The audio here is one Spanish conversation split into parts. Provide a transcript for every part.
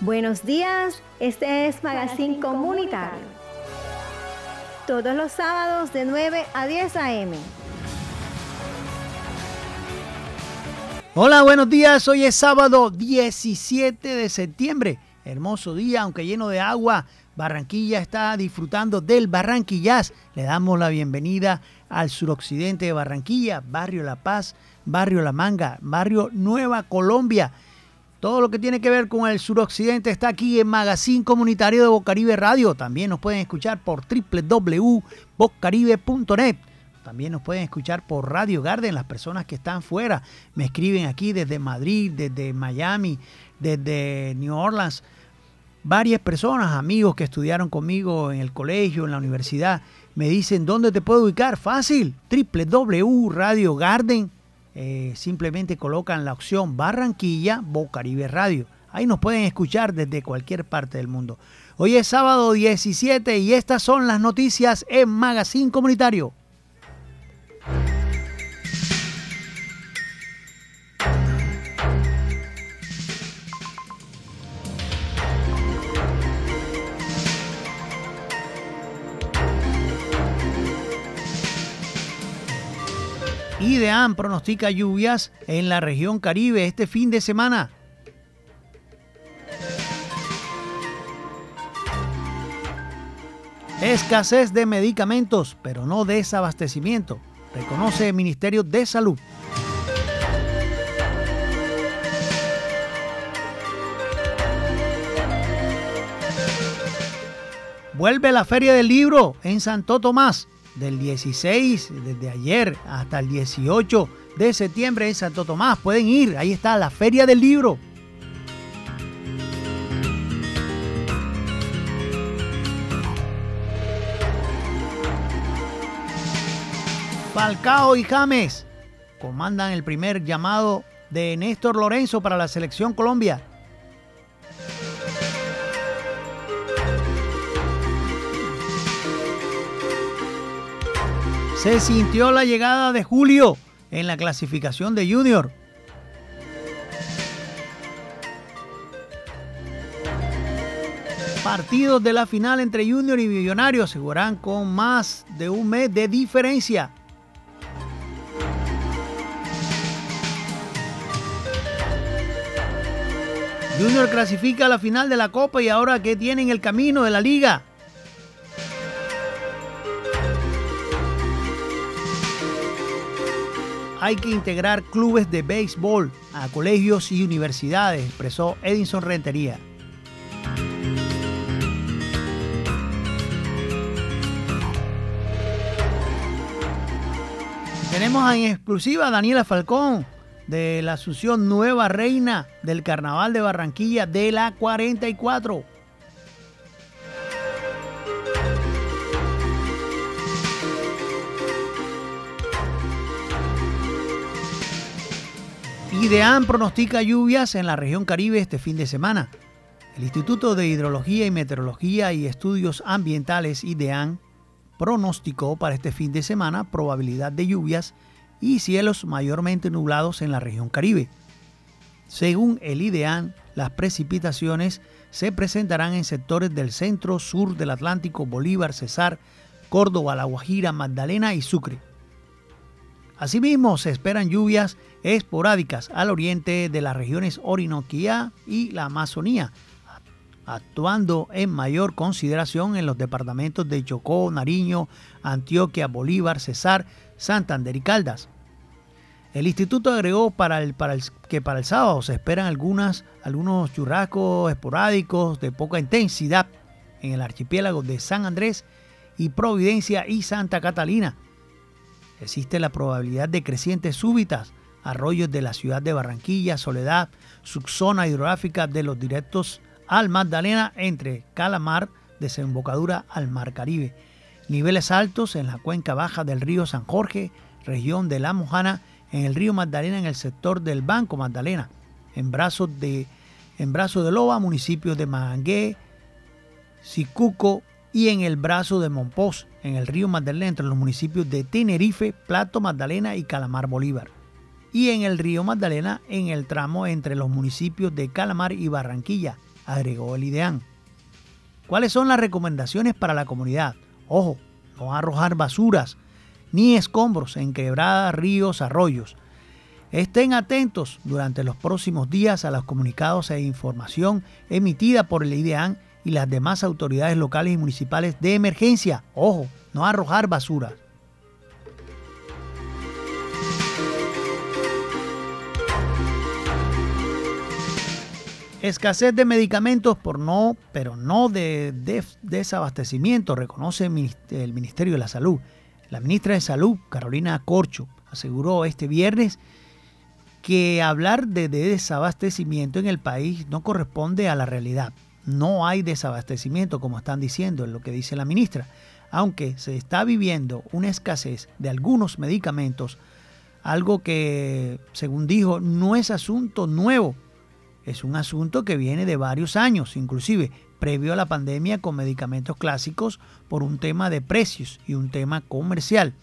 Buenos días, este es Magazine Comunitario. Todos los sábados de 9 a 10 a.m. Hola, buenos días. Hoy es sábado 17 de septiembre. Hermoso día, aunque lleno de agua. Barranquilla está disfrutando del Barranquillas. Le damos la bienvenida al suroccidente de Barranquilla, Barrio La Paz, Barrio La Manga, Barrio Nueva Colombia. Todo lo que tiene que ver con el suroccidente está aquí en Magazine Comunitario de Bocaribe Radio. También nos pueden escuchar por www.bocaribe.net. También nos pueden escuchar por Radio Garden, las personas que están fuera. Me escriben aquí desde Madrid, desde Miami, desde New Orleans. Varias personas, amigos que estudiaron conmigo en el colegio, en la universidad, me dicen, ¿dónde te puedo ubicar? Fácil, www.radiogarden eh, simplemente colocan la opción Barranquilla, Bocaribe Radio. Ahí nos pueden escuchar desde cualquier parte del mundo. Hoy es sábado 17 y estas son las noticias en Magazine Comunitario. IDEAM pronostica lluvias en la región Caribe este fin de semana. Escasez de medicamentos, pero no desabastecimiento, reconoce el Ministerio de Salud. Vuelve la Feria del Libro en Santo Tomás del 16, desde ayer hasta el 18 de septiembre en Santo Tomás. Pueden ir, ahí está la Feria del Libro. Falcao y James comandan el primer llamado de Néstor Lorenzo para la selección Colombia. Se sintió la llegada de Julio en la clasificación de Junior. Partidos de la final entre Junior y Millonarios se jugarán con más de un mes de diferencia. Junior clasifica a la final de la Copa y ahora que tienen el camino de la liga. Hay que integrar clubes de béisbol a colegios y universidades, expresó Edinson Rentería. Tenemos en exclusiva a Daniela Falcón de la Asunción Nueva Reina del Carnaval de Barranquilla de la 44. IDEAN pronostica lluvias en la región Caribe este fin de semana. El Instituto de Hidrología y Meteorología y Estudios Ambientales IDEAN pronosticó para este fin de semana probabilidad de lluvias y cielos mayormente nublados en la región Caribe. Según el IDEAN, las precipitaciones se presentarán en sectores del centro sur del Atlántico, Bolívar, Cesar, Córdoba, La Guajira, Magdalena y Sucre. Asimismo, se esperan lluvias esporádicas al oriente de las regiones Orinoquía y la Amazonía, actuando en mayor consideración en los departamentos de Chocó, Nariño, Antioquia, Bolívar, Cesar, Santander y Caldas. El instituto agregó que para el sábado se esperan algunas, algunos churrascos esporádicos de poca intensidad en el archipiélago de San Andrés y Providencia y Santa Catalina Existe la probabilidad de crecientes súbitas, arroyos de la ciudad de Barranquilla, Soledad, subzona hidrográfica de los directos al Magdalena entre Calamar, desembocadura al Mar Caribe. Niveles altos en la cuenca baja del río San Jorge, región de La Mojana, en el río Magdalena en el sector del Banco Magdalena, en brazos de, en brazo de Loba, municipio de Mangué, Sicuco y en el brazo de Monpós, en el río Magdalena entre los municipios de Tenerife, Plato, Magdalena y Calamar Bolívar. Y en el río Magdalena en el tramo entre los municipios de Calamar y Barranquilla, agregó el IDEAN. ¿Cuáles son las recomendaciones para la comunidad? Ojo, no arrojar basuras ni escombros en quebradas, ríos, arroyos. Estén atentos durante los próximos días a los comunicados e información emitida por el IDEAN y las demás autoridades locales y municipales de emergencia. Ojo, no arrojar basura. Escasez de medicamentos por no, pero no de, desabastecimiento, reconoce el Ministerio de la Salud. La ministra de Salud, Carolina Corcho, aseguró este viernes que hablar de desabastecimiento en el país no corresponde a la realidad. No hay desabastecimiento, como están diciendo, es lo que dice la ministra. Aunque se está viviendo una escasez de algunos medicamentos, algo que, según dijo, no es asunto nuevo. Es un asunto que viene de varios años, inclusive previo a la pandemia con medicamentos clásicos por un tema de precios y un tema comercial.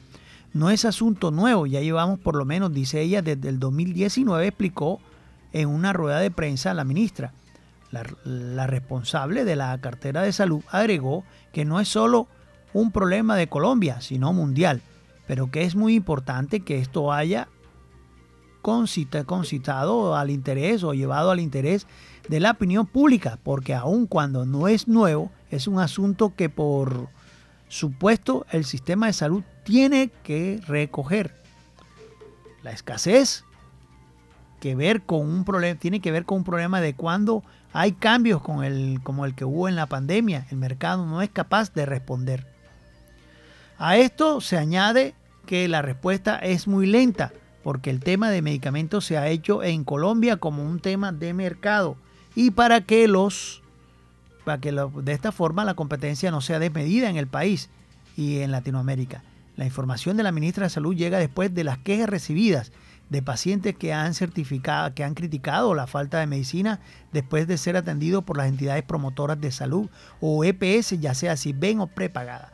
No es asunto nuevo, ya llevamos por lo menos, dice ella, desde el 2019 explicó en una rueda de prensa la ministra. La, responsable de la cartera de salud agregó que no es solo un problema de Colombia, sino mundial, pero que es muy importante que esto haya concitado al interés o llevado al interés de la opinión pública, porque aun cuando no es nuevo, es un asunto que por supuesto el sistema de salud tiene que recoger. La escasez que ver con un problema, tiene que ver con un problema de cuando hay cambios con el, como el que hubo en la pandemia. El mercado no es capaz de responder. A esto se añade que la respuesta es muy lenta, porque el tema de medicamentos se ha hecho en Colombia como un tema de mercado y para que los para que de esta forma la competencia no sea desmedida en el país y en Latinoamérica. La información de la ministra de Salud llega después de las quejas recibidas de pacientes que han certificado, que han criticado la falta de medicina después de ser atendidos por las entidades promotoras de salud o EPS, ya sea si ven o prepagada,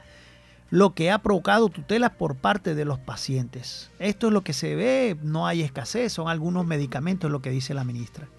lo que ha provocado tutelas por parte de los pacientes. Esto es lo que se ve, no hay escasez, son algunos medicamentos, lo que dice la ministra.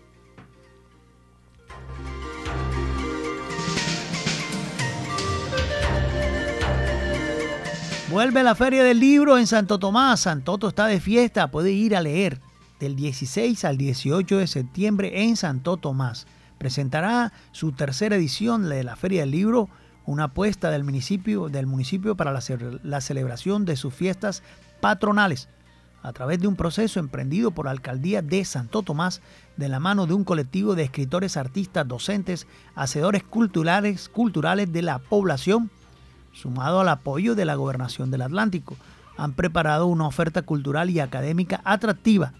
Vuelve la Feria del Libro en Santo Tomás. Santoto está de fiesta, puede ir a leer. Del 16 al 18 de septiembre en Santo Tomás. Presentará su tercera edición de la Feria del Libro, una apuesta del municipio, del municipio para la, celebración de sus fiestas patronales a través de un proceso emprendido por la alcaldía de Santo Tomás de la mano de un colectivo de escritores, artistas, docentes, hacedores culturales, culturales de la población sumado al apoyo de la Gobernación del Atlántico, han preparado una oferta cultural y académica atractiva.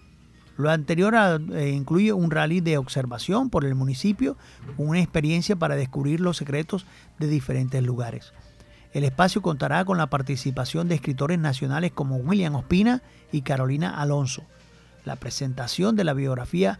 Lo anterior eh, incluye un rally de observación por el municipio, una experiencia para descubrir los secretos de diferentes lugares. El espacio contará con la participación de escritores nacionales como William Ospina y Carolina Alonso. La presentación de la biografía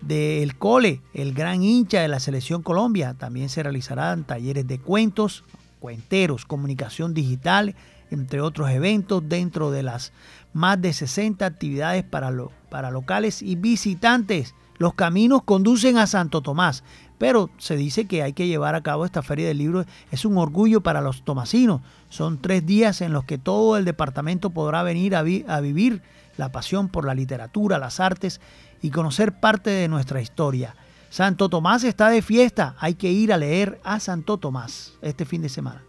de El Cole, el gran hincha de la Selección Colombia, también se realizarán talleres de cuentos, cuenteros, comunicación digital, entre otros eventos dentro de las más de 60 actividades para, para locales y visitantes. Los caminos conducen a Santo Tomás, pero se dice que hay que llevar a cabo esta feria del libro. Es un orgullo para los tomasinos. Son tres días en los que todo el departamento podrá venir a, a vivir la pasión por la literatura, las artes y conocer parte de nuestra historia. Santo Tomás está de fiesta. Hay que ir a leer a Santo Tomás este fin de semana.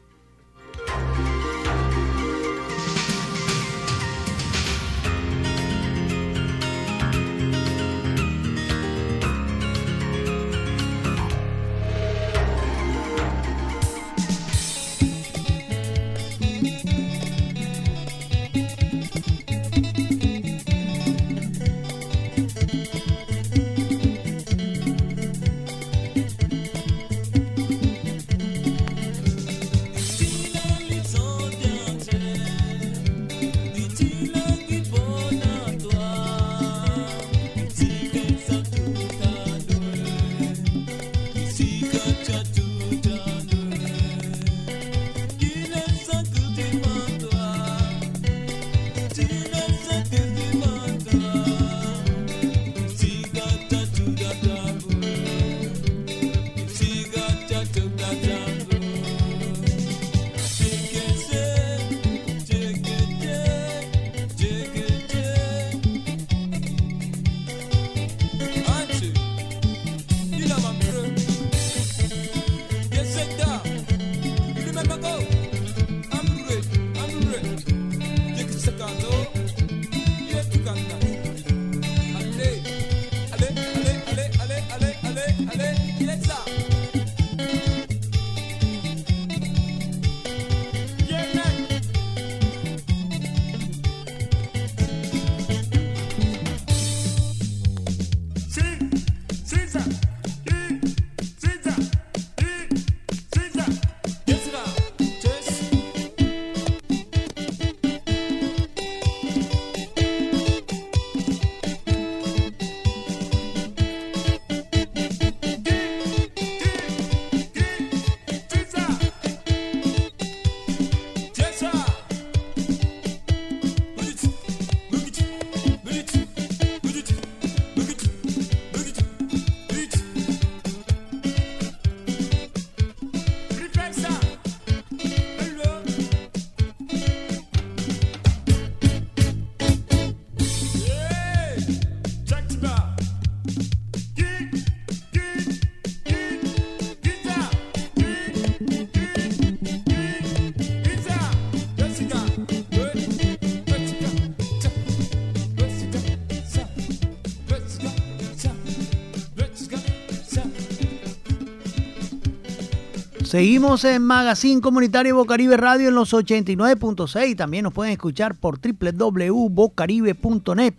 Seguimos en Magazine Comunitario Bocaribe Radio en los 89.6. También nos pueden escuchar por www.bocaribe.net.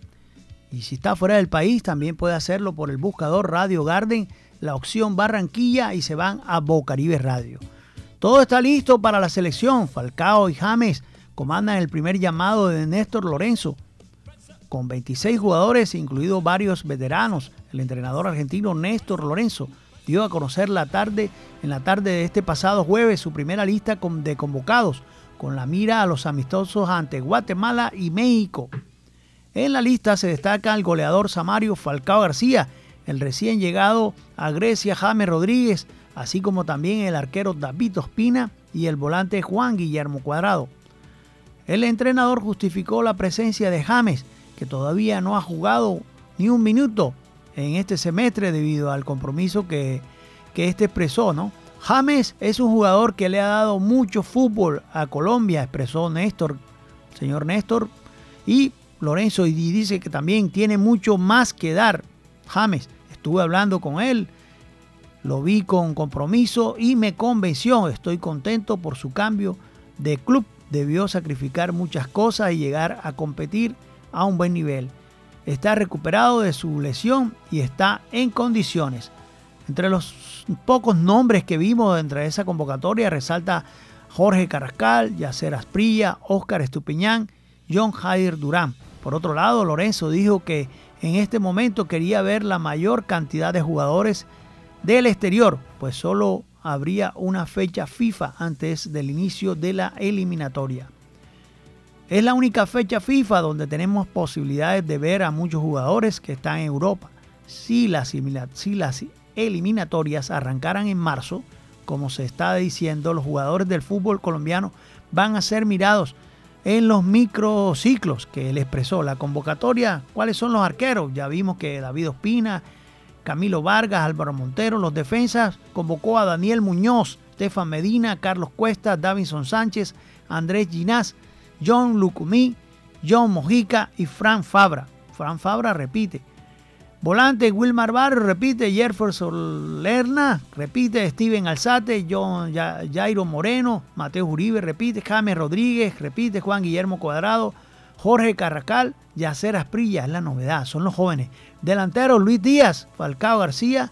Y si está fuera del país, también puede hacerlo por el buscador Radio Garden, la opción Barranquilla y se van a Bocaribe Radio. Todo está listo para la selección. Falcao y James comandan el primer llamado de Néstor Lorenzo. Con 26 jugadores, incluidos varios veteranos, el entrenador argentino Néstor Lorenzo dio a conocer la tarde, en la tarde de este pasado jueves su primera lista de convocados, con la mira a los amistosos ante Guatemala y México. En la lista se destaca el goleador Samario Falcao García, el recién llegado a Grecia James Rodríguez, así como también el arquero David Ospina y el volante Juan Guillermo Cuadrado. El entrenador justificó la presencia de James, que todavía no ha jugado ni un minuto en este semestre debido al compromiso que, que este expresó, ¿no? James es un jugador que le ha dado mucho fútbol a Colombia, expresó Néstor, señor Néstor, y Lorenzo y dice que también tiene mucho más que dar. James, estuve hablando con él, lo vi con compromiso y me convenció. Estoy contento por su cambio de club. Debió sacrificar muchas cosas y llegar a competir a un buen nivel está recuperado de su lesión y está en condiciones. Entre los pocos nombres que vimos dentro de esa convocatoria resalta Jorge Carrascal, Yacer Asprilla, Óscar Estupiñán, John Jair Durán. Por otro lado, Lorenzo dijo que en este momento quería ver la mayor cantidad de jugadores del exterior, pues solo habría una fecha FIFA antes del inicio de la eliminatoria. Es la única fecha FIFA donde tenemos posibilidades de ver a muchos jugadores que están en Europa. Si las, eliminatorias arrancaran en marzo, como se está diciendo, los jugadores del fútbol colombiano van a ser mirados en los microciclos que él expresó. La convocatoria, ¿cuáles son los arqueros? Ya vimos que David Ospina, Camilo Vargas, Álvaro Montero, los defensas, convocó a Daniel Muñoz, Stefan Medina, Carlos Cuesta, Davinson Sánchez, Andrés Ginás, John Lucumí, John Mojica y Fran Fabra. Fran Fabra repite. Volante Wilmar Barrio repite, Jefferson Lerna repite, Steven Alzate, John Jairo Moreno, Mateo Uribe repite, James Rodríguez repite, Juan Guillermo Cuadrado, Jorge Carracal, Yacer Asprilla, es la novedad, son los jóvenes. Delanteros Luis Díaz, Falcao García,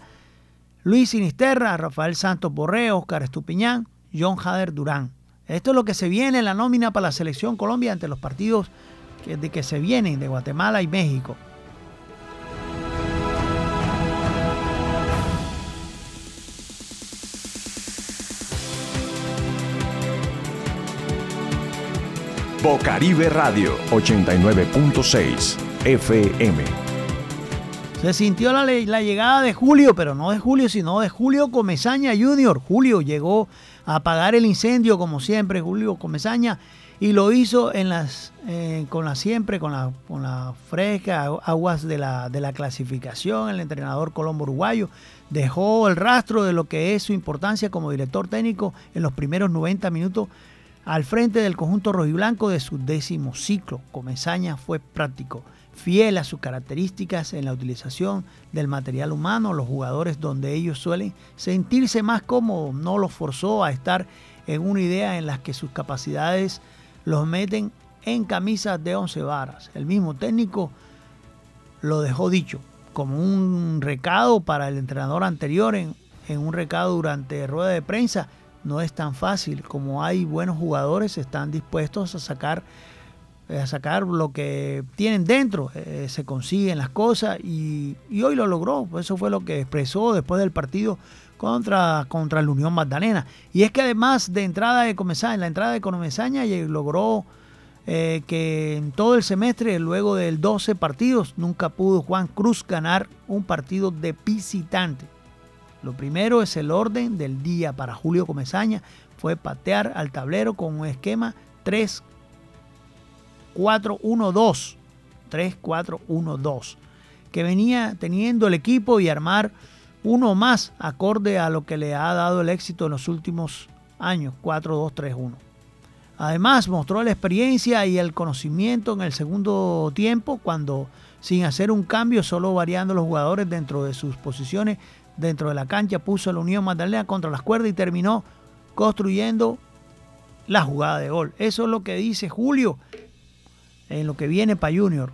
Luis Sinisterra, Rafael Santos Borreo, Oscar Estupiñán, John Jader Durán. Esto es lo que se viene en la nómina para la selección Colombia ante los partidos que, de que se vienen de Guatemala y México. Bocaribe Radio 89.6 FM. Se sintió la, la, llegada de Julio, pero no de Julio, sino de Julio Comesaña Jr. Julio llegó apagar el incendio, como siempre, Julio Comesaña, y lo hizo en las, eh, con siempre, con la, con aguas de la, de la clasificación, el entrenador colombo uruguayo dejó el rastro de lo que es su importancia como director técnico en los primeros 90 minutos al frente del conjunto rojiblanco de su décimo ciclo. Comesaña fue práctico fiel a sus características en la utilización del material humano, los jugadores donde ellos suelen sentirse más cómodos, no los forzó a estar en una idea en la que sus capacidades los meten en camisas de once varas. El mismo técnico lo dejó dicho como un recado para el entrenador anterior, en, en un recado durante rueda de prensa. No es tan fácil como hay buenos jugadores, están dispuestos a sacar a sacar lo que tienen dentro, eh, se consiguen las cosas y, hoy lo logró. Eso fue lo que expresó después del partido contra, contra la Unión Magdalena. Y es que además de entrada de Comesaña, en la entrada de Comesaña logró eh, que en todo el semestre, luego del 12 partidos, nunca pudo Juan Cruz ganar un partido de visitante. Lo primero es el orden del día para Julio Comesaña, fue patear al tablero con un esquema 3 3-4-1-2. 3-4-1-2. Que venía teniendo el equipo y armar uno más acorde a lo que le ha dado el éxito en los últimos años. 4-2-3-1. Además mostró la experiencia y el conocimiento en el segundo tiempo cuando sin hacer un cambio, solo variando los jugadores dentro de sus posiciones dentro de la cancha, puso a la Unión Magdalena contra las cuerdas y terminó construyendo la jugada de gol. Eso es lo que dice Julio en lo que viene para Junior.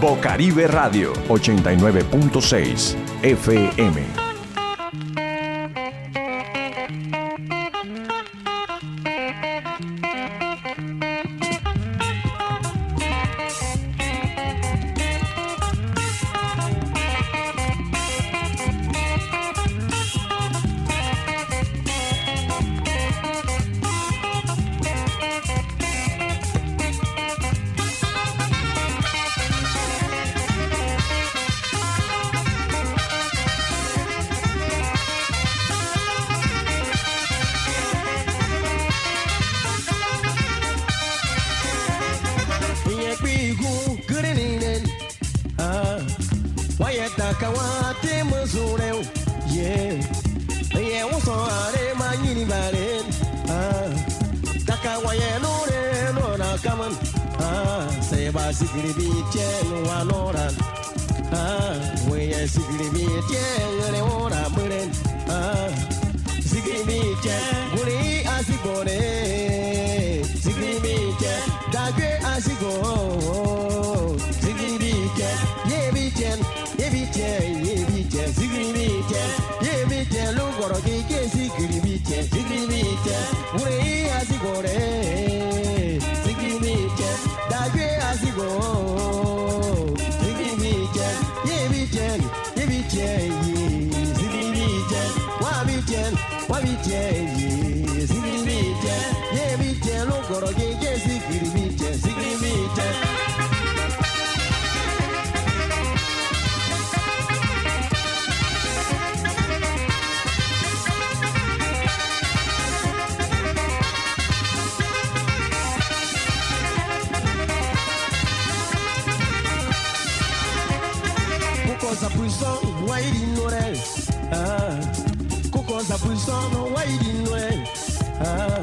Bocaribe Radio 89.6 FM. wa te mazure ye ye wo so are ma yini bare ah. Taka wa ye no kaman ah. Se ba sigiri ah. We ye sigiri bi ora mren ah. Sigiri bi te guri asigore sigiri bi te dagwe bìtẹ̀ yé bìtẹ̀ zikiri bìtẹ̀ yé bìtẹ̀ ló kọ̀rọ̀ kéèké zikiri bìtẹ̀ zikiri bìtẹ̀ wúre yí àsìkò rẹ̀ zikiri bìtẹ̀ dàgbé àsìkò zikiri bìtẹ̀ yé bìtẹ̀ yé bìtẹ̀ yé zikiri bìtẹ̀ wá bìtẹ̀ wá bìtẹ̀ yé zikiri bìtẹ̀ yé bìtẹ̀ ló kọ̀rọ̀ kéèké. masomo wairinwe ah,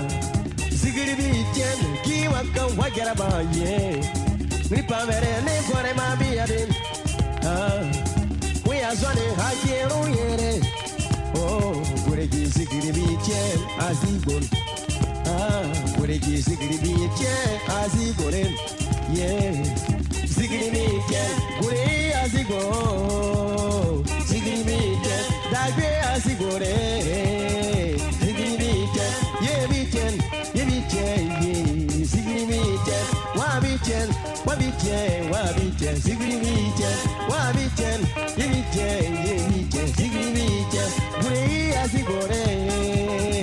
zigiribityen kiwaka wagarabaye nipamere nipore mabiyadin wiyazwane ah, hakiruyere guregi oh, zigiribityen azigon guregi ah, zigiribityen azigonen ye zigiribityen gure azigo zigiribityen dagbe azigore jen, wabi jen, zigri mi jen, wabi jen, yimi jen, yimi jen, zigri mi jen, gure iya zigore.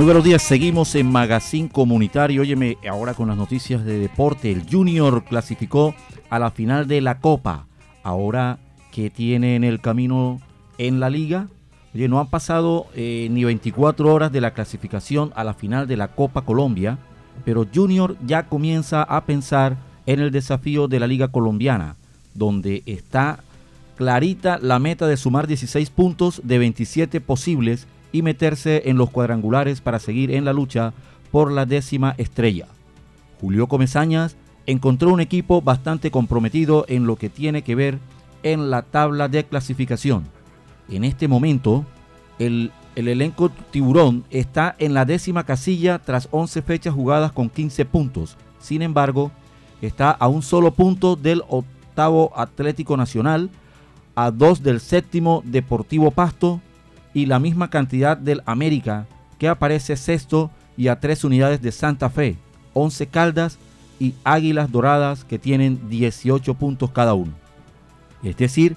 Muy buenos días, seguimos en Magazine Comunitario. Óyeme, ahora con las noticias de deporte. El Junior clasificó a la final de la Copa. Ahora, ¿qué tiene en el camino en la liga? Oye, no han pasado eh, ni 24 horas de la clasificación a la final de la Copa Colombia, pero Junior ya comienza a pensar en el desafío de la Liga Colombiana, donde está clarita la meta de sumar 16 puntos de 27 posibles y meterse en los cuadrangulares para seguir en la lucha por la décima estrella. Julio Comesañas encontró un equipo bastante comprometido en lo que tiene que ver en la tabla de clasificación. En este momento, el, elenco tiburón está en la décima casilla tras 11 fechas jugadas con 15 puntos. Sin embargo, está a un solo punto del octavo Atlético Nacional, a dos del séptimo Deportivo Pasto y la misma cantidad del América, que aparece sexto y a tres unidades de Santa Fe, 11 Caldas y Águilas Doradas que tienen 18 puntos cada uno. Es decir,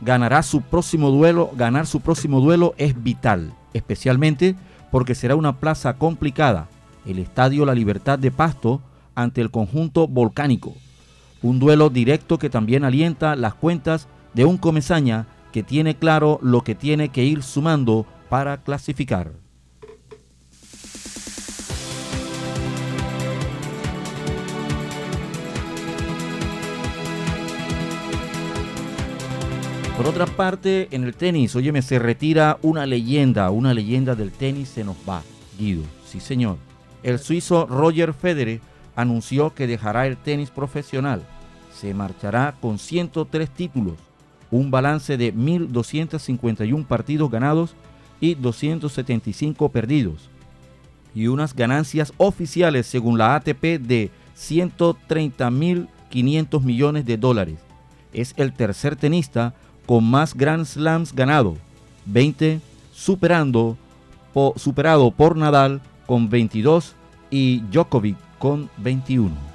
ganará su próximo duelo, ganar su próximo duelo es vital, especialmente porque será una plaza complicada, el Estadio La Libertad de Pasto ante el conjunto volcánico. Un duelo directo que también alienta las cuentas de un Comesaña que tiene claro lo que tiene que ir sumando para clasificar. Por otra parte, en el tenis, óyeme, se retira una leyenda, una leyenda del tenis se nos va, Guido. Sí, señor. El suizo Roger Federer anunció que dejará el tenis profesional. Se marchará con 103 títulos, un balance de 1.251 partidos ganados y 275 perdidos, y unas ganancias oficiales según la ATP de 130.500 millones de dólares. Es el tercer tenista con más Grand Slams ganado, 20, superando, superado por Nadal con 22 y Djokovic con 21.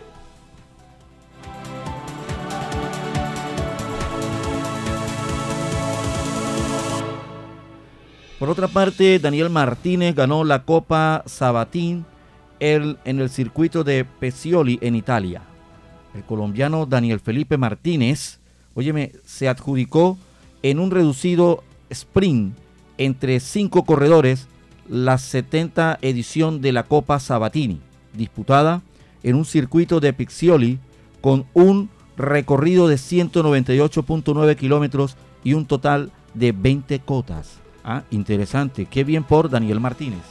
Por otra parte, Daniel Martínez ganó la Copa Sabatín en el circuito de Pesioli en Italia. El colombiano Daniel Felipe Martínez óyeme, se adjudicó en un reducido sprint entre cinco corredores la 70 edición de la Copa Sabatini, disputada en un circuito de Pixioli con un recorrido de 198.9 kilómetros y un total de 20 cotas. Ah, interesante, qué bien por Daniel Martínez.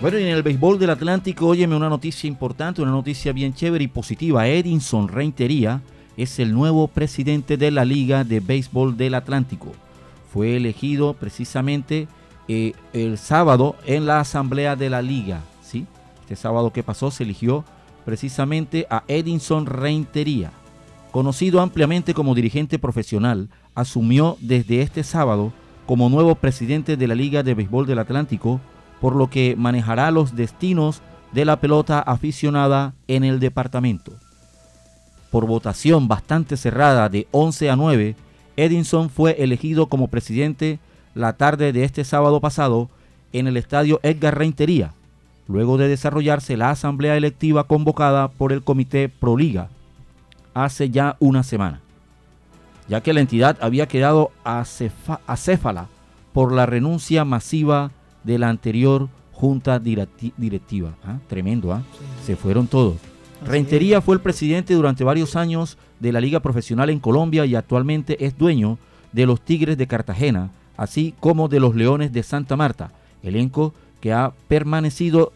Bueno, y en el béisbol del Atlántico, óyeme una noticia importante, una noticia bien chévere y positiva. Edinson Reintería es el nuevo presidente de la Liga de Béisbol del Atlántico. Fue elegido precisamente eh, el sábado en la asamblea de la liga. ¿sí? Este sábado que pasó se eligió precisamente a Edinson Reintería. Conocido ampliamente como dirigente profesional, asumió desde este sábado como nuevo presidente de la Liga de Béisbol del Atlántico por lo que manejará los destinos de la pelota aficionada en el departamento. Por votación bastante cerrada de 11 a 9, Edinson fue elegido como presidente la tarde de este sábado pasado en el estadio Edgar Reintería, luego de desarrollarse la asamblea electiva convocada por el Comité Proliga hace ya una semana, ya que la entidad había quedado acéfala por la renuncia masiva de la anterior junta directiva. ¿ah? Tremendo, ¿ah? Se fueron todos. Rentería fue el presidente durante varios años de la Liga Profesional en Colombia y actualmente es dueño de los Tigres de Cartagena, así como de los Leones de Santa Marta, elenco que ha permanecido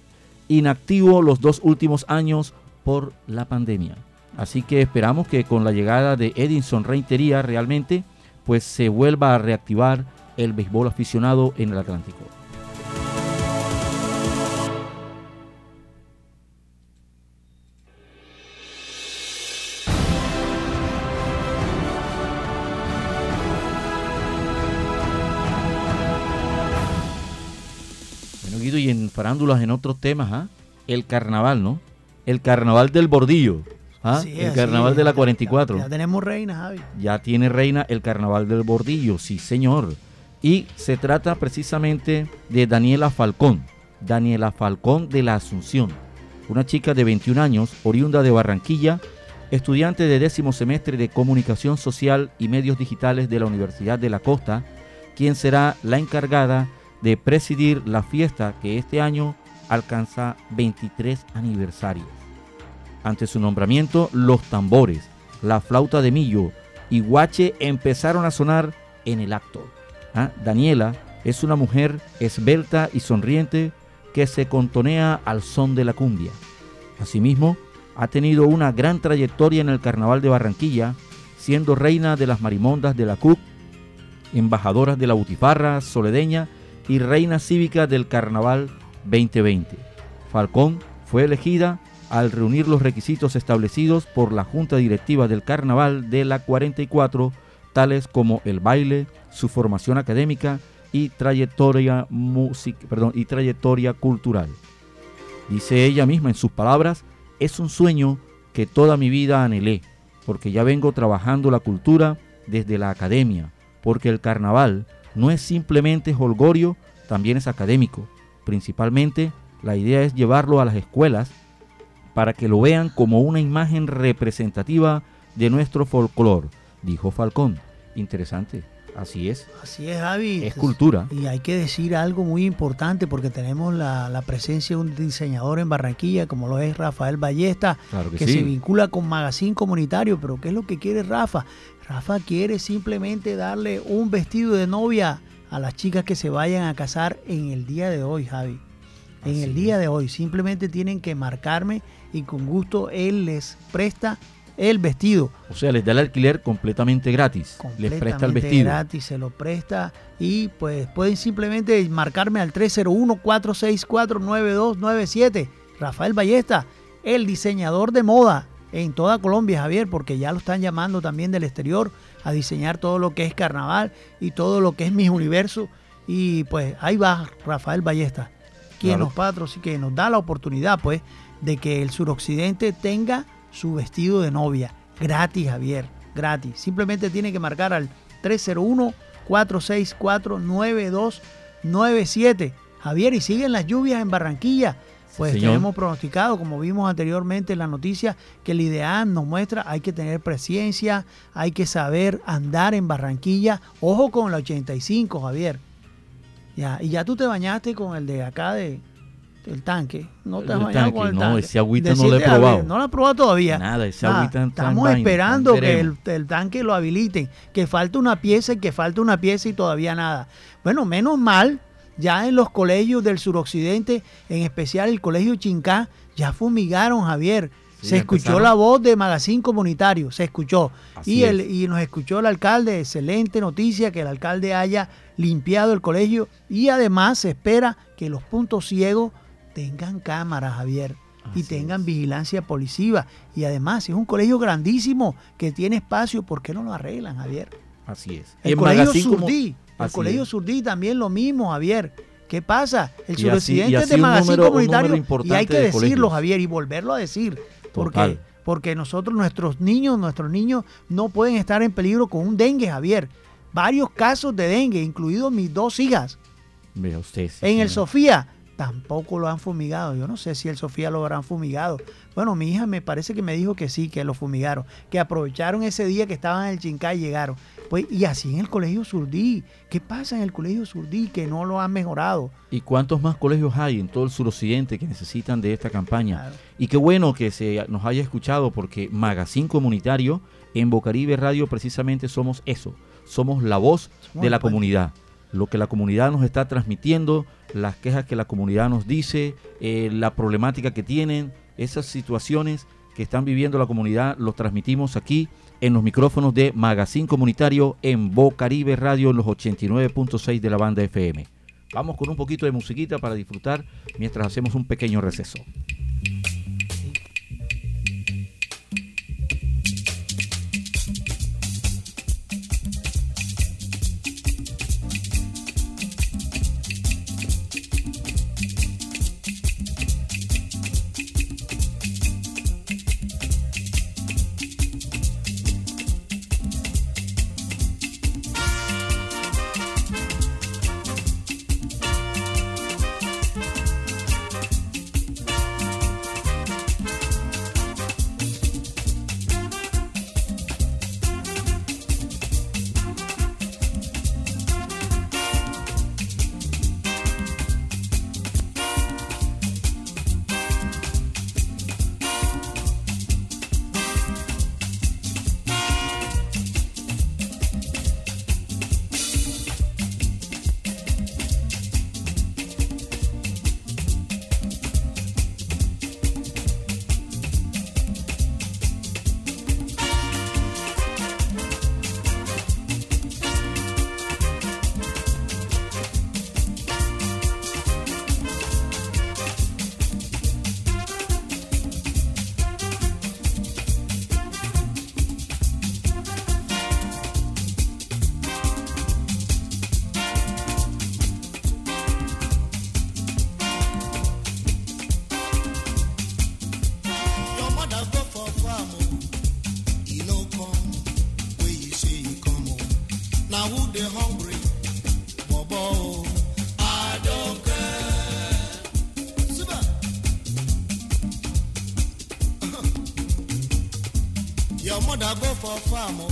inactivo los dos últimos años por la pandemia. Así que esperamos que con la llegada de Edinson Rentería realmente pues se vuelva a reactivar el béisbol aficionado en el Atlántico. Farándulas, en otros temas, ¿ah? el carnaval, ¿no? El carnaval del bordillo. ¿ah? el carnaval de la 44. Ya, tenemos reina, Javi. Ya tiene reina el carnaval del bordillo, sí, señor. Y se trata precisamente de Daniela Falcón. Daniela Falcón de la Asunción. Una chica de 21 años, oriunda de Barranquilla, estudiante de décimo semestre de Comunicación Social y Medios Digitales de la Universidad de la Costa, quien será la encargada de presidir la fiesta que este año alcanza 23 aniversarios. Ante su nombramiento, los tambores, la flauta de millo y guache empezaron a sonar en el acto. Ah, Daniela es una mujer esbelta y sonriente que se contonea al son de la cumbia. Asimismo, ha tenido una gran trayectoria en el Carnaval de Barranquilla, siendo reina de las marimondas de la CUC, embajadora de la Butifarra soledeña y reina cívica del Carnaval 2020. Falcón fue elegida al reunir los requisitos establecidos por la Junta Directiva del Carnaval de la 44, tales como el baile, su formación académica y trayectoria, music, perdón, y trayectoria cultural. Dice ella misma en sus palabras, es un sueño que toda mi vida anhelé, porque ya vengo trabajando la cultura desde la academia, porque el carnaval no es simplemente holgorio, también es académico. Principalmente la idea es llevarlo a las escuelas para que lo vean como una imagen representativa de nuestro folclore, dijo Falcón. Interesante. Así es. Así es, Javi. Es cultura. Y hay que decir algo muy importante porque tenemos la, presencia de un diseñador en Barranquilla, como lo es Rafael Ballesta, que, se vincula con Magazine Comunitario. Pero ¿qué es lo que quiere Rafa? Rafa quiere simplemente darle un vestido de novia a las chicas que se vayan a casar en el día de hoy, Javi. En el día de hoy. Simplemente tienen que marcarme y con gusto él les presta el vestido. O sea, les da el alquiler completamente gratis. les presta el vestido. gratis, se lo presta y pues pueden simplemente marcarme al 301-464-9297. Rafael Ballesta, el diseñador de moda en toda Colombia, Javier, porque ya lo están llamando también del exterior a diseñar todo lo que es carnaval y todo lo que es mis universo. Y pues ahí va Rafael Ballesta, quien nos patrocina, que nos da la oportunidad pues de que el suroccidente tenga su vestido de novia. Gratis, Javier, gratis. Simplemente tiene que marcar al 301-464-9297. Javier, y siguen las lluvias en Barranquilla. Pues tenemos pronosticado, como vimos anteriormente en la noticia, que el IDEAN nos muestra, hay que tener presencia, hay que saber andar en Barranquilla. Ojo con la 85, Javier. Ya, y ya tú te bañaste con el de acá de, el tanque. No te has bañado con el no, tanque. ese agüita no lo he probado. no lo he probado todavía. Nada, ese agüita Estamos esperando que el, tanque lo habiliten. Que falta una pieza y que falta una pieza y todavía nada. Bueno, menos mal, ya en los colegios del suroccidente, en especial el colegio Chincá, ya fumigaron, Javier. se escuchó la voz de Magazine Comunitario, se escuchó. y, el, y nos escuchó el alcalde, excelente noticia que el alcalde haya limpiado el colegio y además se espera que los puntos ciegos tengan cámaras, Javier, y tengan vigilancia policiva. Y además, es un colegio grandísimo que tiene espacio, ¿por qué no lo arreglan, Javier? Así es. El colegio Surdí, el colegio Surdí también lo mismo, Javier. ¿Qué pasa? El suroccidente de Magazine Comunitario, y hay que decirlo, Javier, y volverlo a decir. porque Porque nosotros, nuestros niños, nuestros niños no pueden estar en peligro con un dengue, Javier. Varios casos de dengue, incluidos mis dos hijas. Vea usted. en el Sofía, tampoco lo han fumigado. Yo no sé si el Sofía lo habrán fumigado. Bueno, mi hija me parece que me dijo que sí, que lo fumigaron, que aprovecharon ese día que estaban en el Chincá y llegaron. Pues, y así en el colegio Surdí. ¿Qué pasa en el colegio Surdí que no lo han mejorado? ¿Y cuántos más colegios hay en todo el suroccidente que necesitan de esta campaña? Y qué bueno que se nos haya escuchado porque Magazine Comunitario en Bocaribe Radio precisamente somos eso, somos la voz de la comunidad lo que la comunidad nos está transmitiendo, las quejas que la comunidad nos dice, eh, la problemática que tienen, esas situaciones que están viviendo la comunidad, los transmitimos aquí en los micrófonos de Magazine Comunitario en Bocaribe Radio en los 89.6 de la banda FM. Vamos con un poquito de musiquita para disfrutar mientras hacemos un pequeño receso. fofamo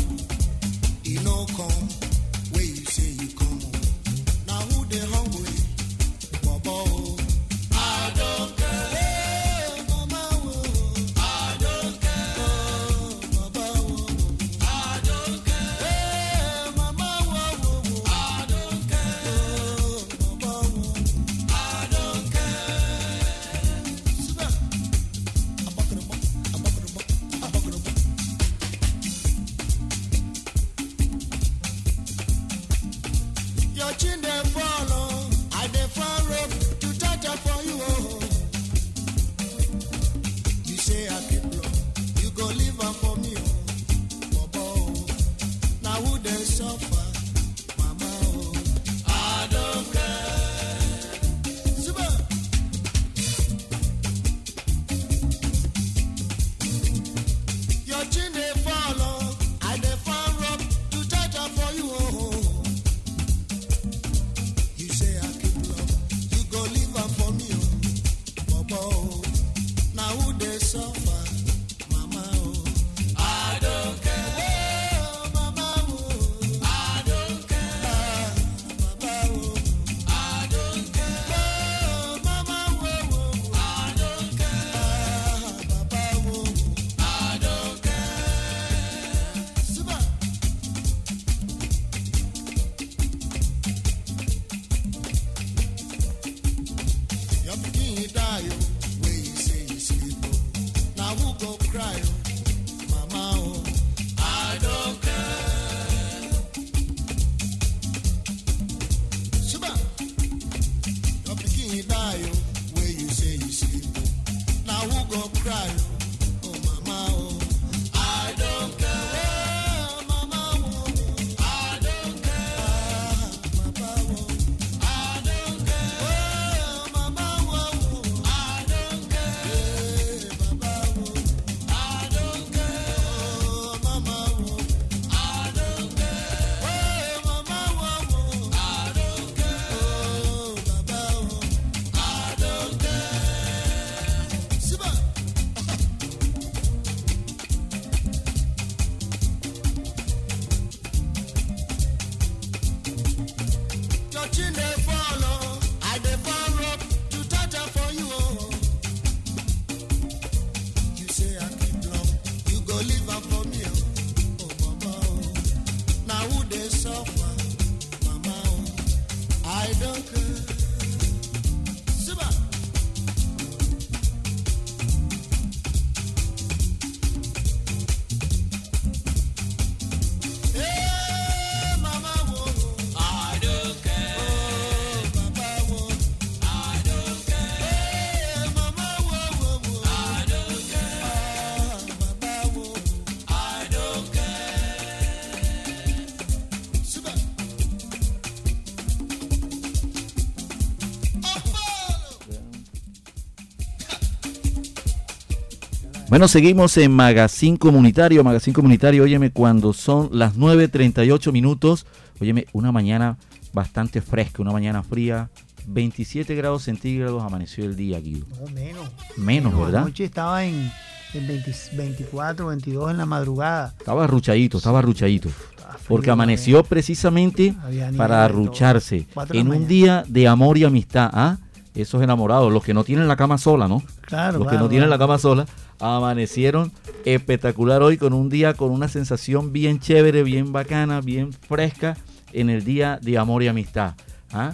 Bueno, seguimos en Magazine Comunitario. Magazine Comunitario, óyeme, cuando son las 9.38 minutos, óyeme, una mañana bastante fresca, una mañana fría, 27 grados centígrados amaneció el día, Guido. No, menos. Menos, ¿verdad? Anoche estaba en, en 20 24, 22 en la madrugada. Estaba arruchadito, estaba arruchadito. Estaba frío, Porque amaneció precisamente para arrucharse en un día de amor y amistad. ¿ah? Esos enamorados, los que no tienen la cama sola, ¿no? Claro, los que claro, no tienen la cama sola, amanecieron espectacular hoy con un día con una sensación bien chévere, bien bacana, bien fresca en el día de amor y amistad. ¿ah?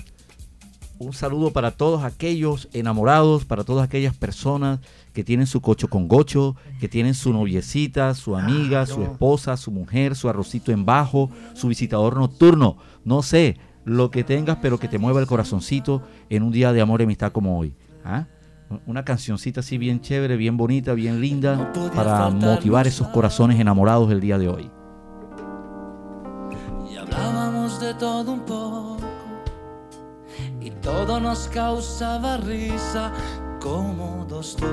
Un saludo para todos aquellos enamorados, para todas aquellas personas que tienen su cocho con gocho, que tienen su noviecita, su amiga, su esposa, su mujer, su arrocito en bajo, su visitador nocturno. No sé, lo que tengas, pero que te mueva el corazoncito en un día de amor y amistad como hoy. ¿ah? Una cancioncita así bien chévere, bien bonita, bien linda, No para motivar esos corazones enamorados el día de hoy. y hablábamos de todo un poco y todo nos causaba risa como dos tontos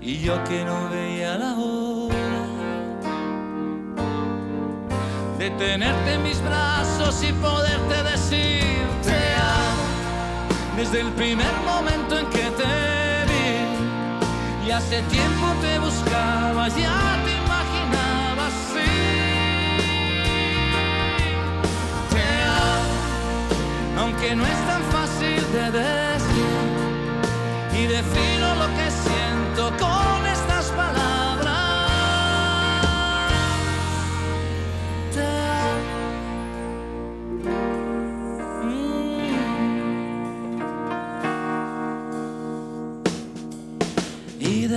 y yo que no veía la hora de tenerte en mis brazos y poderte decir desde el primer momento en que te vi y hace tiempo te buscaba, ya te imaginaba así. Te amo, aunque no es tan fácil de decir. Y defino lo que siento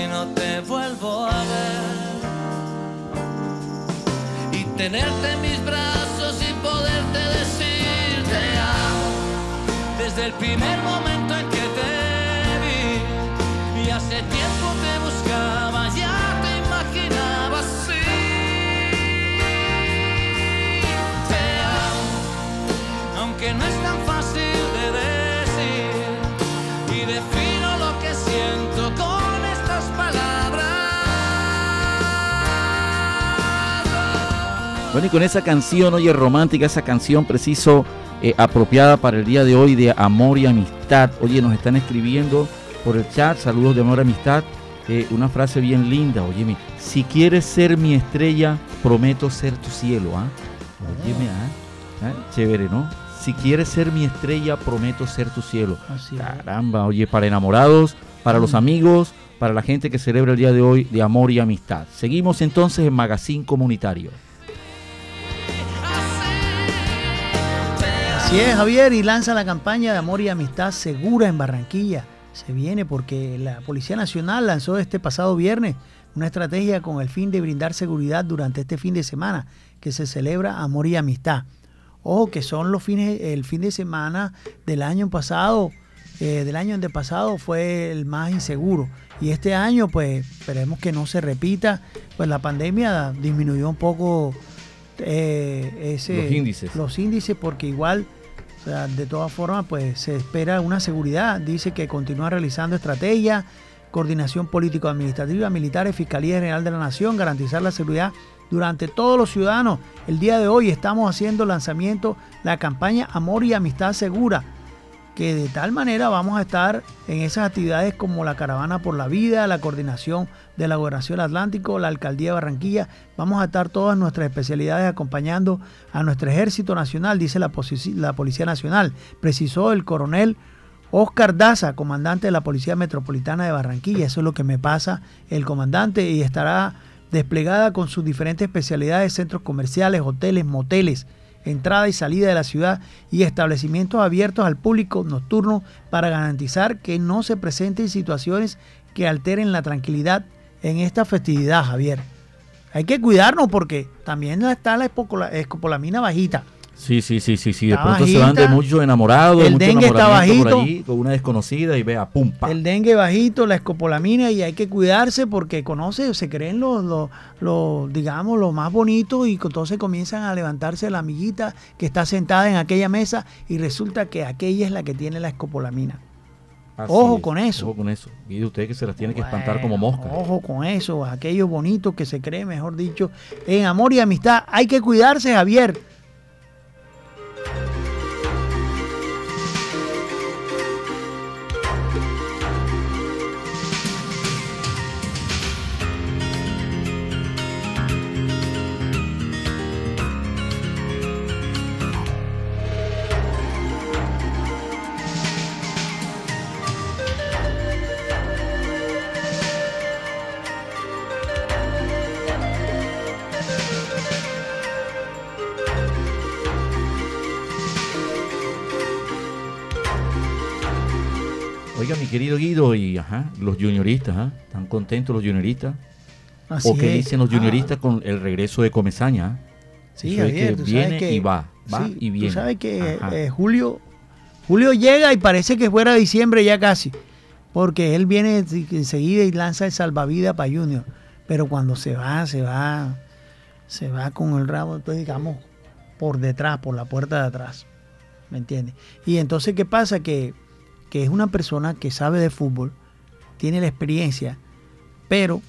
Si no te vuelvo a ver. Y tenerte en mis brazos y poderte decir te. Desde el primer momento en que te vi. Y hace tiempo Bueno, y con esa canción, oye, romántica, esa canción preciso, eh, apropiada para el día de hoy de amor y amistad. Oye, nos están escribiendo por el chat, saludos de amor y amistad. eh, una frase bien linda, oye, si quieres ser mi estrella, prometo ser tu cielo, ¿ah? Óyeme, ¿ah? Chévere, ¿no? Si quieres ser mi estrella, prometo ser tu cielo. Así. Caramba, oye, para enamorados, para los amigos, para la gente que celebra el día de hoy de amor y amistad. Seguimos entonces en Magazine Comunitario. Así es, Javier, y lanza la campaña de amor y amistad segura en Barranquilla. Se viene porque la Policía Nacional lanzó este pasado viernes una estrategia con el fin de brindar seguridad durante este fin de semana que se celebra amor y amistad. Ojo que son los fines, el fin de semana del año pasado, eh, del año antepasado fue el más inseguro. Y este año, pues, esperemos que no se repita. Pues la pandemia disminuyó un poco eh, ese, Los índices. los índices porque igual, o sea, de todas formas, pues se espera una seguridad. Dice que continúa realizando estrategias, coordinación político-administrativa, militares, Fiscalía General de la Nación, garantizar la seguridad durante todos los ciudadanos. El día de hoy estamos haciendo lanzamiento la campaña Amor y Amistad Segura, que de tal manera vamos a estar en esas actividades como la Caravana por la Vida, la coordinación de la Gobernación Atlántico, la Alcaldía de Barranquilla. Vamos a estar todas nuestras especialidades acompañando a nuestro Ejército Nacional, dice la, la Policía Nacional. Precisó el coronel Oscar Daza, comandante de la Policía Metropolitana de Barranquilla. Eso es lo que me pasa el comandante y estará desplegada con sus diferentes especialidades, centros comerciales, hoteles, moteles, entrada y salida de la ciudad y establecimientos abiertos al público nocturno para garantizar que no se presenten situaciones que alteren la tranquilidad en esta festividad, Javier. Hay que cuidarnos porque también está la escopolamina bajita. Sí, sí, sí, sí, sí. De pronto se van de bajita. mucho enamorados, El mucho dengue está enamoramiento por bajito. allí, con una desconocida y vea, pum, pa. El dengue bajito, la escopolamina y hay que cuidarse porque conoce, se creen los, los, los, digamos, los más bonitos y entonces comienzan a levantarse la amiguita que está sentada en aquella mesa y resulta que aquella es la que tiene la escopolamina. Así ojo es, con eso. Ojo con eso. Y usted que se las tiene que espantar como mosca. Ojo con eso, aquello bonito que se cree, mejor dicho, en amor y amistad. Hay que cuidarse, Javier. Querido Guido, y ajá, los junioristas, ¿ah? ¿Están contentos los junioristas? Así ¿O qué es. dicen los Ah, junioristas con el regreso de Comesaña? ah? Sí, Javier, que tú viene sabes que, y va, va sí, y viene. Tú sabes que eh, Julio, Julio llega y parece que fuera diciembre ya casi, porque él viene enseguida y lanza el salvavidas para Junior. pero cuando se va, se va, se va con el rabo, entonces digamos, por detrás, por la puerta de atrás. ¿Me entiendes? Y entonces, ¿qué pasa? Que, que es una persona que sabe de fútbol, tiene la experiencia, pero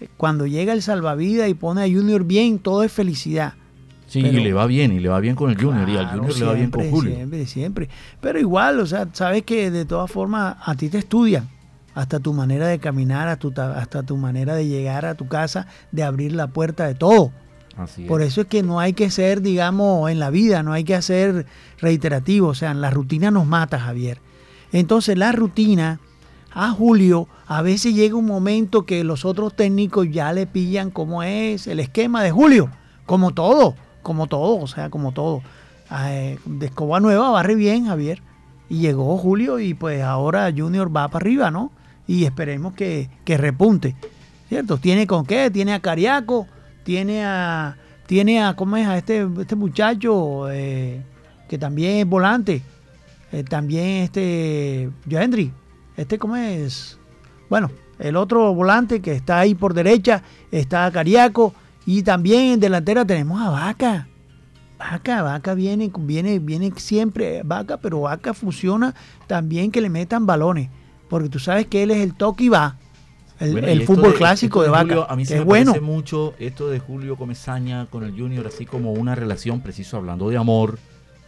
eh, cuando llega el salvavidas y pone a Junior bien, todo es felicidad. Sí, Pero- y le va bien, y le va bien con el Junior, y al Junior le va bien con Julio. Siempre, siempre. Pero igual, o sea, sabes que de todas formas a ti te estudian. Hasta tu manera de caminar, hasta tu, hasta tu manera de llegar a tu casa, de abrir la puerta de todo. Así Por es. eso es que no hay que ser, digamos, en la vida, no hay que hacer reiterativo. O sea, la rutina nos mata, Javier. Entonces, la rutina a Julio, a veces llega un momento que los otros técnicos ya le pillan cómo es el esquema de Julio, como todo, como todo, o sea, como todo. Eh, de escoba nueva barre bien, Javier. Y llegó Julio y pues ahora Junior va para arriba, ¿no? Y esperemos que, que repunte. ¿Cierto? Tiene con qué, tiene a Cariaco, tiene a, tiene a, ¿cómo es? A este, este muchacho eh, que también es volante. Eh, también este, Joendry, este, ¿cómo es? Bueno, el otro volante que está ahí por derecha está Cariaco. Y también en delantera tenemos a Vaca. Vaca, Vaca viene, viene, viene siempre, Vaca, pero Vaca funciona también que le metan balones. Porque tú sabes que él es el toque y va. El, Bueno, fútbol de- clásico esto de, Vaca. Julio, a mí se es me bueno. parece mucho esto de Julio Comesaña con el Junior, así como una relación, preciso, hablando de amor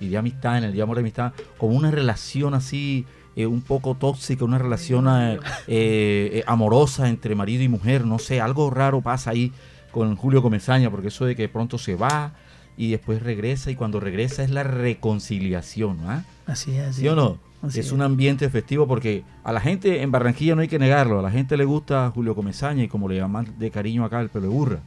y de amistad, en el día de amor y amistad, como una relación así eh, un poco tóxica, una relación eh, eh, amorosa entre marido y mujer, no sé, algo raro pasa ahí con Julio Comesaña, porque eso de que pronto se va y después regresa y cuando regresa es la reconciliación, ¿ah? Así es. así ¿Sí o no? Así es un ambiente festivo porque a la gente en Barranquilla no hay que negarlo, a la gente le gusta Julio Comesaña y como le llaman de cariño acá el pelo de burra.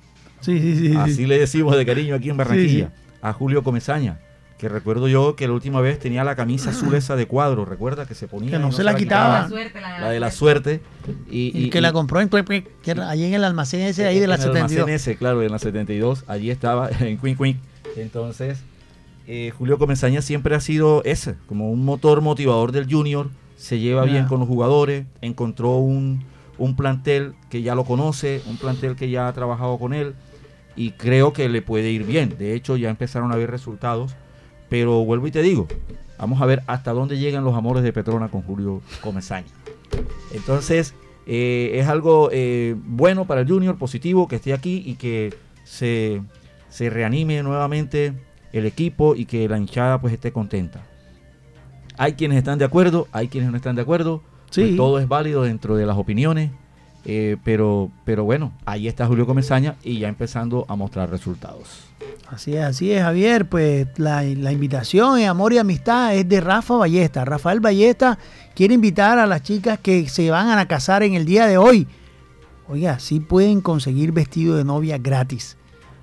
Sí, sí, sí. sí. Así le decimos de cariño aquí en Barranquilla a Julio Comesaña, que recuerdo yo que la última vez tenía la camisa azul esa de cuadro, recuerda que se ponía Que no se la quitaba. La de la suerte. Y, Y, y- que y- la compró en que era ahí en el almacén ese de ahí de la en el almacén 72. ese, claro, en la 72, allí estaba, en Queen Queen. Entonces, eh, Julio Comesaña siempre ha sido ese, como un motor motivador del Junior, se lleva bien con los jugadores, encontró un, un plantel que ya lo conoce, un plantel que ya ha trabajado con él y creo que le puede ir bien. De hecho, ya empezaron a ver resultados, pero vuelvo y te digo, vamos a ver hasta dónde llegan los amores de Petrona con Julio Comesaña. Entonces, eh, es algo eh, bueno para el Junior, positivo, que esté aquí y que se, se reanime nuevamente el equipo y que la hinchada pues esté contenta. Hay quienes están de acuerdo, hay quienes no están de acuerdo. Sí. pues todo es válido dentro de las opiniones. Eh, pero, pero bueno, ahí está Julio Comesaña y ya empezando a mostrar resultados. Así es, así es, Javier. Pues la, la invitación en Amor y Amistad es de Rafa Ballesta. Rafael Ballesta quiere invitar a las chicas que se van a casar en el día de hoy. Oiga, sí pueden conseguir vestido de novia gratis.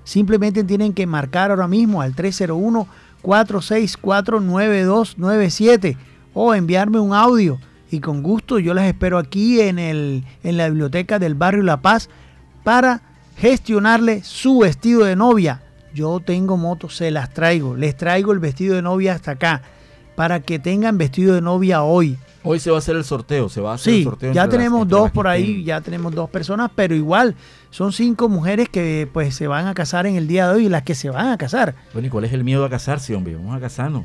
Simplemente tienen que marcar ahora mismo al 301-464-9297 o enviarme un audio. Y con gusto yo las espero aquí en, el, en la biblioteca del barrio La Paz para gestionarle su vestido de novia. Yo tengo motos, se las traigo. Les traigo el vestido de novia hasta acá para que tengan vestido de novia hoy. Hoy se va a hacer el sorteo, se va a hacer el sorteo. ya las- tenemos dos por ahí, ya tenemos dos personas, pero igual son cinco mujeres que pues se van a casar en el día de hoy y las que se van a casar. Bueno, ¿y cuál es el miedo a casarse, hombre? Vamos a casarnos.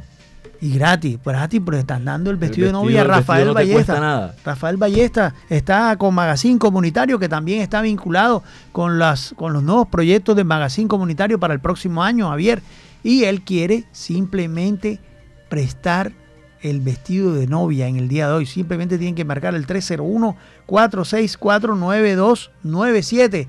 Y gratis, gratis, porque están dando el vestido, de vestido- novia a el Rafael no Ballesta. nada. Rafael Ballesta está con Magazine Comunitario, que también está vinculado con, las, con los nuevos proyectos de Magazine Comunitario para el próximo año, Javier. Y él quiere simplemente prestar el vestido de novia en el día de hoy. Simplemente tienen que marcar el 301-464-9297.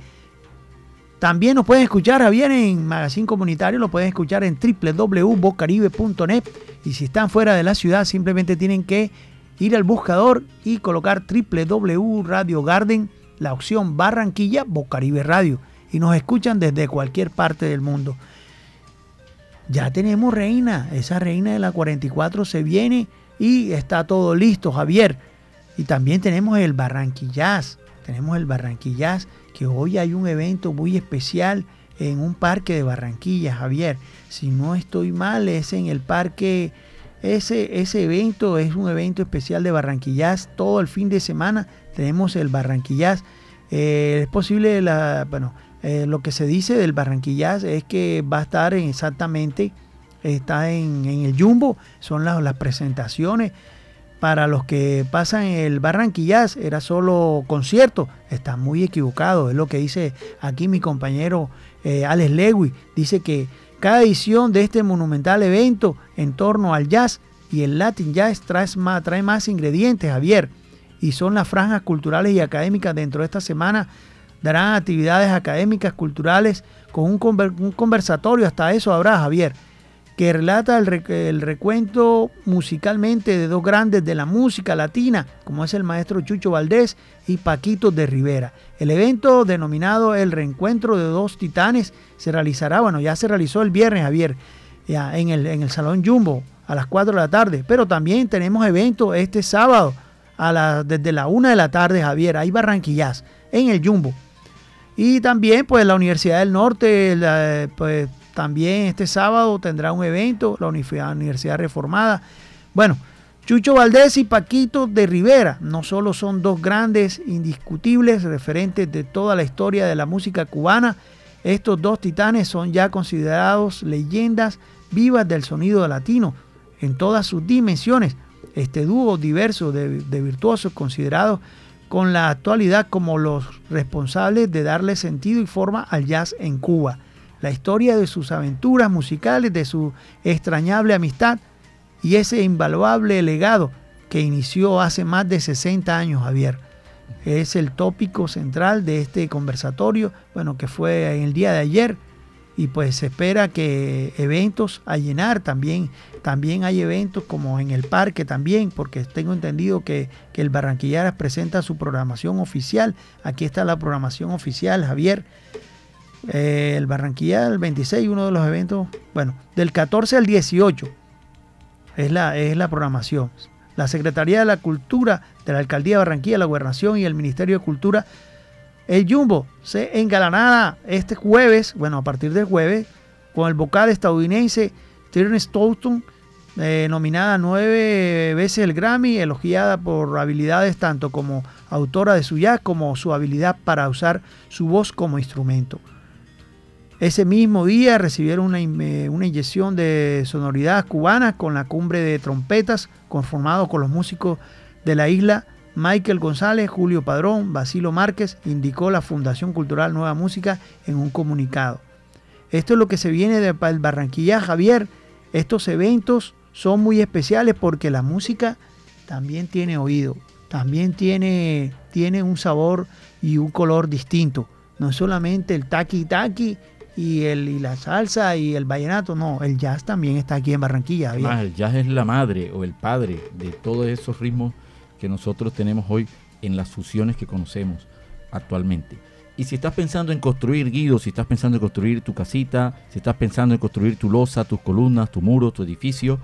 También nos pueden escuchar, Javier, en Magazine Comunitario, lo pueden escuchar en www.bocaribe.net. Y si están fuera de la ciudad, simplemente tienen que ir al buscador y colocar www Radio Garden, la opción Barranquilla, Bocaribe Radio. Y nos escuchan desde cualquier parte del mundo. Ya tenemos reina, esa reina de la 44 se viene y está todo listo, Javier. Y también tenemos el Barranquillaz, tenemos el Barranquillaz, que hoy hay un evento muy especial en un parque de Barranquilla, Javier. Si no estoy mal, es en el parque, ese, ese evento es un evento especial de Barranquillaz. Todo el fin de semana tenemos el Barranquillaz Eh, es posible, la, bueno, eh, lo que se dice del Barranquillas es que va a estar en exactamente, está en, en el Jumbo, son las presentaciones. Para los que pasan el Barranquillas era solo concierto, está muy equivocado, es lo que dice aquí mi compañero eh, Alex Lewy, dice que cada edición de este monumental evento en torno al jazz y el Latin Jazz trae más, ingredientes, Javier, y son las franjas culturales y académicas. Dentro de esta semana darán actividades académicas, culturales, con un conversatorio, hasta eso habrá, Javier, que relata el, rec- el recuento musicalmente de dos grandes de la música latina, como es el maestro Chucho Valdés y Paquito de Rivera. El evento denominado El Reencuentro de Dos Titanes se realizará, bueno, ya se realizó el viernes, Javier, ya, en, el, en el Salón Jumbo a las 4 de la tarde, pero también tenemos evento este sábado a la, desde la 1 de la tarde, Javier, hay Barranquillas en el Jumbo. Y también, pues, la Universidad del Norte, pues, también este sábado tendrá un evento, la Uni- Universidad Reformada. Bueno, Chucho Valdés y Paquito de Rivera no solo son dos grandes, indiscutibles referentes de toda la historia de la música cubana, estos dos titanes son ya considerados leyendas vivas del sonido latino en todas sus dimensiones. Este dúo diverso de, de virtuosos considerados con la actualidad como los responsables de darle sentido y forma al jazz en Cuba. La historia de sus aventuras musicales, de su extrañable amistad y ese invaluable legado que inició hace más de 60 años, Javier. Es el tópico central de este conversatorio, bueno, que fue el día de ayer. Y pues se espera que eventos a llenar también. También hay eventos como en el parque también porque tengo entendido que, que el Barranquilleras presenta su programación oficial. Aquí está la programación oficial Javier Eh, el Barranquilla el 26 uno de los eventos bueno del 14 al 18 es la, es la programación la Secretaría de la Cultura de la Alcaldía de Barranquilla la Gobernación y el Ministerio de Cultura el Jumbo se engalanará este jueves, bueno, a partir del jueves, con el vocal estadounidense Tyrone Stoughton, eh, nominada nueve veces el Grammy, elogiada por habilidades tanto como autora de su jazz como su habilidad para usar su voz como instrumento. Ese mismo día recibieron una, eh, una inyección de sonoridad cubana con la cumbre de trompetas conformado con los músicos de la isla Michael González, Julio Padrón, Basilo Márquez, indicó la Fundación Cultural Nueva Música en un comunicado. Esto es lo que se viene de pa- el Barranquilla, Javier. Estos eventos son muy especiales porque la música también tiene oído, también tiene, tiene un sabor y un color distinto. No es solamente el taqui taqui y, el, y la salsa y el vallenato, no, el jazz también está aquí en Barranquilla. Además, el jazz es la madre o el padre de todos esos ritmos que nosotros tenemos hoy en las fusiones que conocemos actualmente. Y si estás pensando en construir Guido, si estás pensando en construir tu casita, si estás pensando en construir tu losa, tus columnas, tu muro, tu edificio,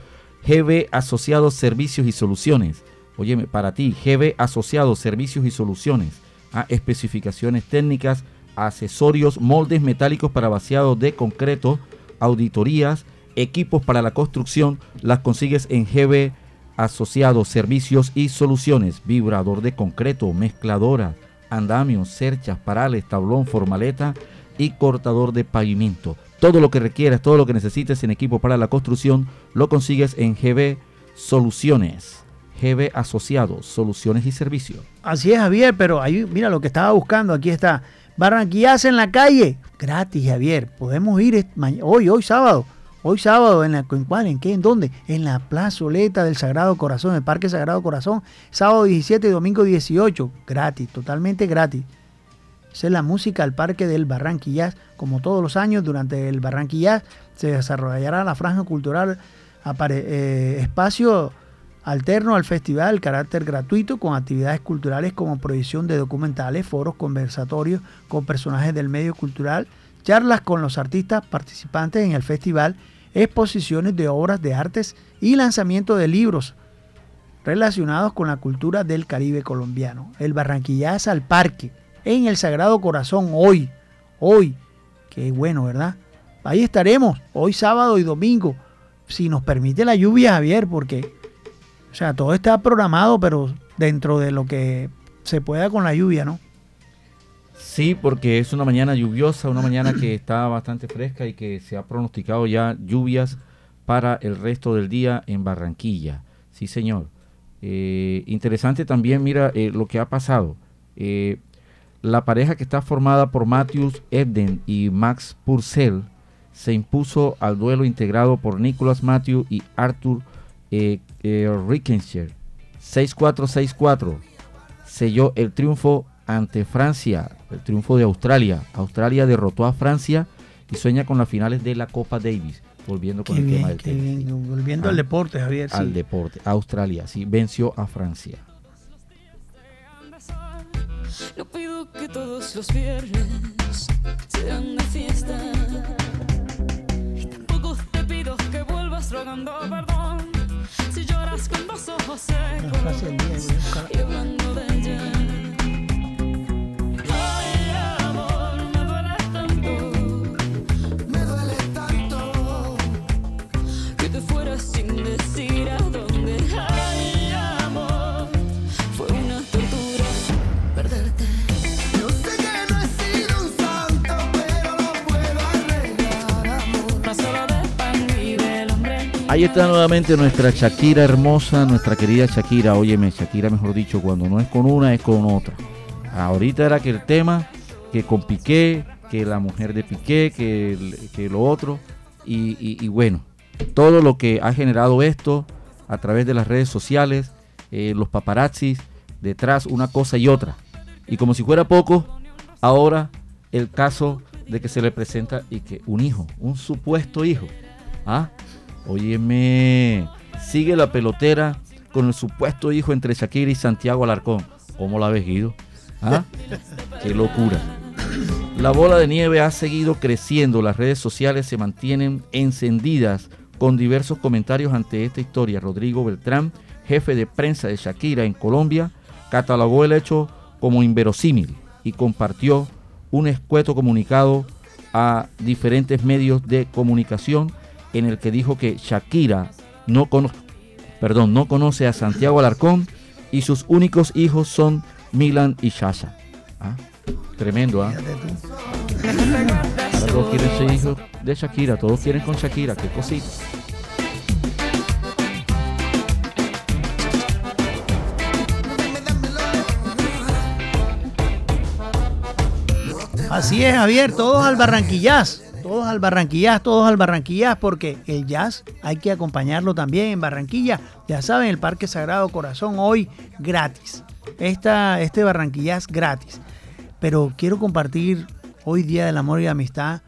GB Asociados Servicios y Soluciones. Óyeme, para ti, GB Asociados Servicios y Soluciones. A especificaciones técnicas, accesorios, moldes metálicos para vaciado de concreto, auditorías, equipos para la construcción, las consigues en GB Asociados Servicios y Soluciones, vibrador de concreto, mezcladora, andamios, cerchas, parales, tablón, formaleta y cortador de pavimento. Todo lo que requieras, todo lo que necesites en equipo para la construcción, lo consigues en GB Soluciones. GB Asociados, Soluciones y Servicios. Así es, Javier, pero ahí, mira lo que estaba buscando, aquí está. Barranquillas en la calle, gratis, Javier. Podemos ir hoy, hoy sábado. Hoy sábado, ¿en, la, ¿en cuál? ¿En qué? ¿En dónde? En la plazoleta del Sagrado Corazón, el Parque Sagrado Corazón. Sábado 17 y domingo 18. Gratis, totalmente gratis. Esa es la música al Parque del Barranquillas. Como todos los años, durante el Barranquillas se desarrollará la franja cultural eh, espacio alterno al festival, carácter gratuito con actividades culturales como proyección de documentales, foros, conversatorios con personajes del medio cultural, charlas con los artistas participantes en el festival, exposiciones de obras de artes y lanzamiento de libros relacionados con la cultura del Caribe colombiano. El Barranquillazo al Parque, en el Sagrado Corazón, hoy, hoy, qué bueno, ¿verdad? Ahí estaremos, hoy sábado y domingo, si nos permite la lluvia, Javier, porque, o sea, todo está programado, pero dentro de lo que se pueda con la lluvia, ¿no? Sí, porque es una mañana lluviosa, una mañana que está bastante fresca y que se ha pronosticado ya lluvias para el resto del día en Barranquilla. Sí, señor. Eh, interesante también, mira eh, lo que ha pasado. Eh, la pareja que está formada por Matthews Ebden y Max Purcell se impuso al duelo integrado por Nicholas Matthew y Arthur eh, eh, Rickenshire. 6-4-6-4. Selló el triunfo ante Francia, el triunfo de Australia. Australia derrotó a Francia y sueña con las finales de la Copa Davis. Volviendo con Qué el tema bien, del qué tenis. bien. Volviendo Ah, al deporte, Javier. Al sí. deporte. Australia, sí, venció a Francia. No pido que todos los viernes sean de fiesta. Y tampoco te pido que vuelvas rogando perdón. Si lloras con los ojos Una frase del día, voy a secos buscar. y hablando de ella. Ay, Ahí está nuevamente nuestra Shakira hermosa, nuestra querida Shakira. Óyeme, Shakira, mejor dicho, cuando no es con una, es con otra. Ahorita era que el tema, que con Piqué, que la mujer de Piqué, que, que lo otro. Y bueno, todo lo que ha generado esto a través de las redes sociales, eh, los paparazzis, detrás una cosa y otra. Y como si fuera poco, ahora el caso de que se le presenta y que un hijo, un supuesto hijo, ¿ah? Óyeme, sigue la pelotera con el supuesto hijo entre Shakira y Santiago Alarcón. ¿Cómo la ves, Guido? ¿Ah? Qué locura. La bola de nieve ha seguido creciendo, las redes sociales se mantienen encendidas con diversos comentarios ante esta historia. Rodrigo Beltrán, jefe de prensa de Shakira en Colombia, catalogó el hecho como inverosímil y compartió un escueto comunicado a diferentes medios de comunicación en el que dijo que Shakira no, cono- perdón, no conoce a Santiago Alarcón y sus únicos hijos son Milan y Shasha. Ah, Tremendo, ¿ah? Ahora todos quieren ser hijos de Shakira, todos quieren con Shakira, qué cosita. Así es, Javier, todos al Barranquillaz. Todos al Barranquillaz, todos al Barranquillaz, porque el jazz hay que acompañarlo también en Barranquilla. Ya saben, el Parque Sagrado Corazón hoy gratis. Esta, este Barranquillaz gratis. Pero quiero compartir hoy Día del Amor y la Amistad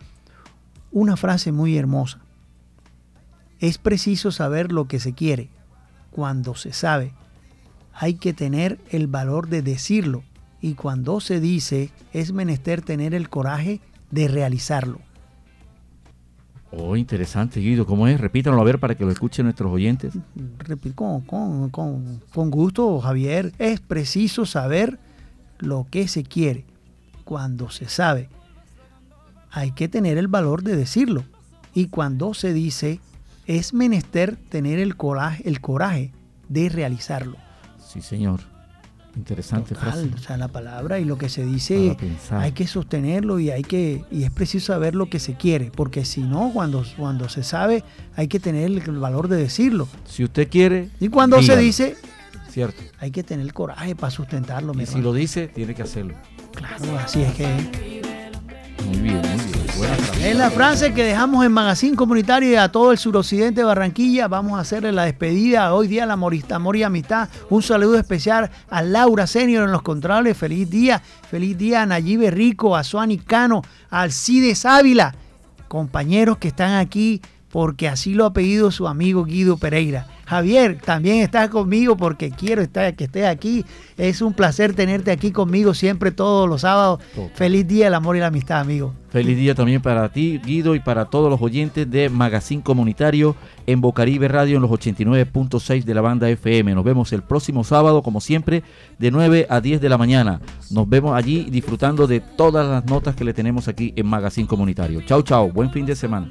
una frase muy hermosa. Es preciso saber lo que se quiere. Cuando se sabe, hay que tener el valor de decirlo. Y cuando se dice, es menester tener el coraje de realizarlo. Oh, interesante, Guido, ¿cómo es? Repítanlo a ver para que lo escuchen nuestros oyentes. Con, con- con- con gusto, Javier. Es preciso saber lo que se quiere. Cuando se sabe, hay que tener el valor de decirlo. Y cuando se dice, es menester tener el coraje, el coraje de realizarlo. Sí, señor. Interesante Total, frase. o sea, la palabra y lo que se dice hay que sostenerlo y hay que y es preciso saber lo que se quiere, porque si no cuando cuando se sabe hay que tener el, valor de decirlo. Si usted quiere, Y cuando se dice Cierto. hay que tener el coraje para sustentarlo, mi Y si hermano. lo dice, tiene que hacerlo. Claro, así es que. Muy bien, muy bien. Es la frase que dejamos en Magazine Comunitario y a todo el suroccidente de Barranquilla. Vamos a hacerle la despedida hoy día, la morista, amor y amistad. Un saludo especial a Laura Senior en los controles. Feliz día, feliz día a Nayibe Rico, a Suani Cano, a Alcides Ávila, compañeros que están aquí porque así lo ha pedido su amigo Guido Pereira. Javier, también estás conmigo porque quiero estar, que estés aquí. Es un placer tenerte aquí conmigo siempre todos los sábados. Total. Feliz día, el amor y la amistad, amigo. Feliz día también para ti, Guido, y para todos los oyentes de Magazine Comunitario en Bocaribe Radio en los 89.6 de la banda FM. Nos vemos el próximo sábado, como siempre, de 9 a 10 de la mañana. Nos vemos allí disfrutando de todas las notas que le tenemos aquí en Magazine Comunitario. Chao, chao. Buen fin de semana.